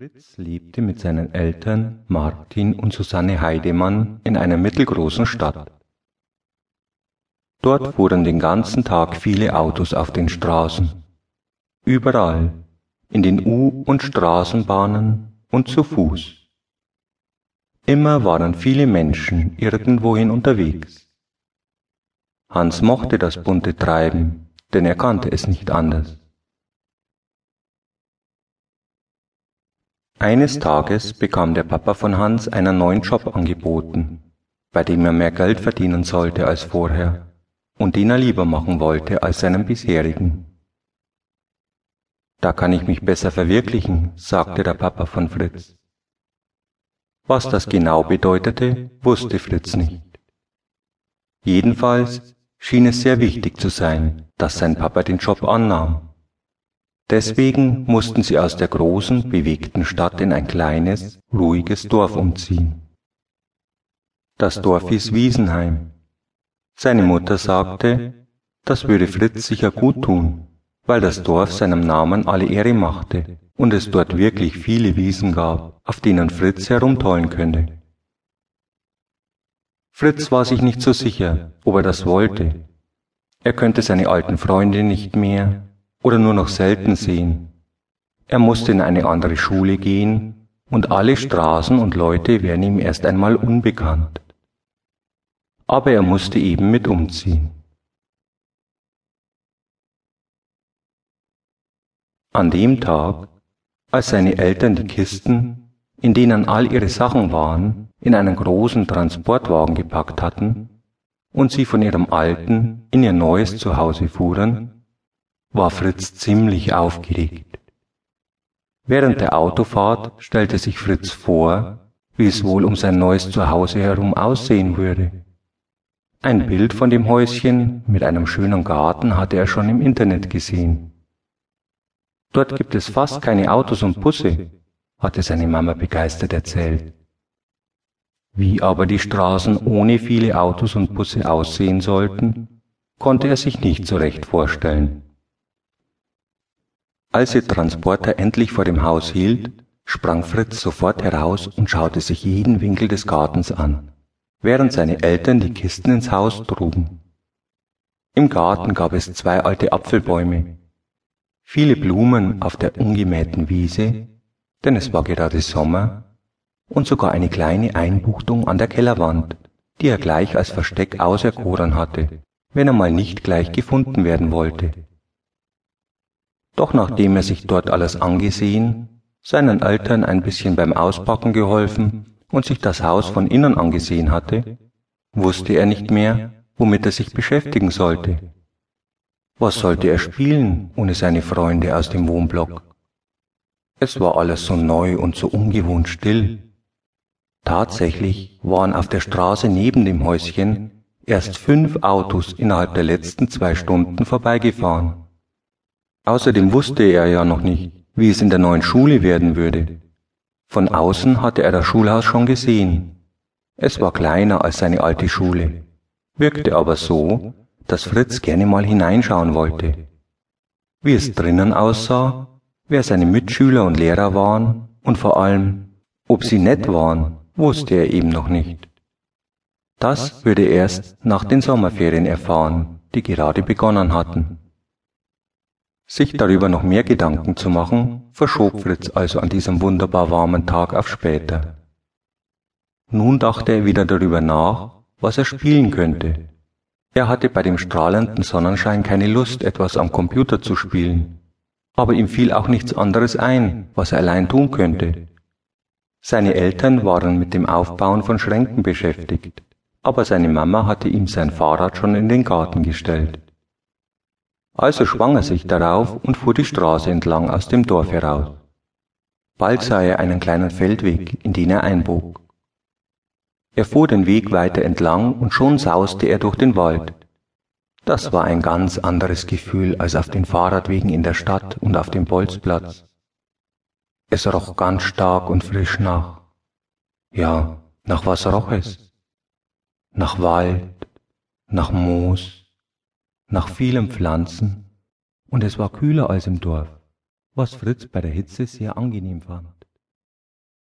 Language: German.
Fritz lebte mit seinen Eltern Martin und Susanne Heidemann in einer mittelgroßen Stadt. Dort fuhren den ganzen Tag viele Autos auf den Straßen. Überall, in den U- und Straßenbahnen und zu Fuß. Immer waren viele Menschen irgendwohin unterwegs. Hans mochte das bunte Treiben, denn er kannte es nicht anders. Eines Tages bekam der Papa von Hans einen neuen Job angeboten, bei dem er mehr Geld verdienen sollte als vorher und den er lieber machen wollte als seinen bisherigen. Da kann ich mich besser verwirklichen, sagte der Papa von Fritz. Was das genau bedeutete, wusste Fritz nicht. Jedenfalls schien es sehr wichtig zu sein, dass sein Papa den Job annahm Deswegen mussten sie aus der großen, bewegten Stadt in ein kleines, ruhiges Dorf umziehen. Das Dorf hieß Wiesenheim. Seine Mutter sagte, das würde Fritz sicher gut tun, weil das Dorf seinem Namen alle Ehre machte und es dort wirklich viele Wiesen gab, auf denen Fritz herumtollen könnte. Fritz war sich nicht so sicher, ob er das wollte. Er könnte seine alten Freunde nicht mehr, oder nur noch selten sehen. Er musste in eine andere Schule gehen und alle Straßen und Leute wären ihm erst einmal unbekannt. Aber er musste eben mit umziehen. An dem Tag, als seine Eltern die Kisten, in denen all ihre Sachen waren, in einen großen Transportwagen gepackt hatten und sie von ihrem alten in ihr neues Zuhause fuhren, war Fritz ziemlich aufgeregt. Während der Autofahrt stellte sich Fritz vor, wie es wohl um sein neues Zuhause herum aussehen würde. Ein Bild von dem Häuschen mit einem schönen Garten hatte er schon im Internet gesehen. Dort gibt es fast keine Autos und Busse, hatte seine Mama begeistert erzählt. Wie aber die Straßen ohne viele Autos und Busse aussehen sollten, konnte er sich nicht so recht vorstellen. Als der Transporter endlich vor dem Haus hielt, sprang Fritz sofort heraus und schaute sich jeden Winkel des Gartens an, während seine Eltern die Kisten ins Haus trugen. Im Garten gab es zwei alte Apfelbäume, viele Blumen auf der ungemähten Wiese, denn es war gerade Sommer, und sogar eine kleine Einbuchtung an der Kellerwand, die er gleich als Versteck auserkoren hatte, wenn er mal nicht gleich gefunden werden wollte. Doch nachdem er sich dort alles angesehen, seinen Eltern ein bisschen beim Auspacken geholfen und sich das Haus von innen angesehen hatte, wusste er nicht mehr, womit er sich beschäftigen sollte. Was sollte er spielen ohne seine Freunde aus dem Wohnblock? Es war alles so neu und so ungewohnt still. Tatsächlich waren auf der Straße neben dem Häuschen erst fünf Autos innerhalb der letzten zwei Stunden vorbeigefahren. Außerdem wusste er ja noch nicht, wie es in der neuen Schule werden würde. Von außen hatte er das Schulhaus schon gesehen. Es war kleiner als seine alte Schule, wirkte aber so, dass Fritz gerne mal hineinschauen wollte. Wie es drinnen aussah, wer seine Mitschüler und Lehrer waren und vor allem, ob sie nett waren, wusste er eben noch nicht. Das würde er erst nach den Sommerferien erfahren, die gerade begonnen hatten. Sich darüber noch mehr Gedanken zu machen, verschob Fritz also an diesem wunderbar warmen Tag auf später. Nun dachte er wieder darüber nach, was er spielen könnte. Er hatte bei dem strahlenden Sonnenschein keine Lust, etwas am Computer zu spielen, aber ihm fiel auch nichts anderes ein, was er allein tun könnte. Seine Eltern waren mit dem Aufbauen von Schränken beschäftigt, aber seine Mama hatte ihm sein Fahrrad schon in den Garten gestellt. Also schwang er sich darauf und fuhr die Straße entlang aus dem Dorf heraus. Bald sah er einen kleinen Feldweg, in den er einbog. Er fuhr den Weg weiter entlang und schon sauste er durch den Wald. Das war ein ganz anderes Gefühl als auf den Fahrradwegen in der Stadt und auf dem Bolzplatz. Es roch ganz stark und frisch nach. Ja, nach was roch es? Nach Wald, nach Moos, nach vielen Pflanzen, und es war kühler als im Dorf, was Fritz bei der Hitze sehr angenehm fand.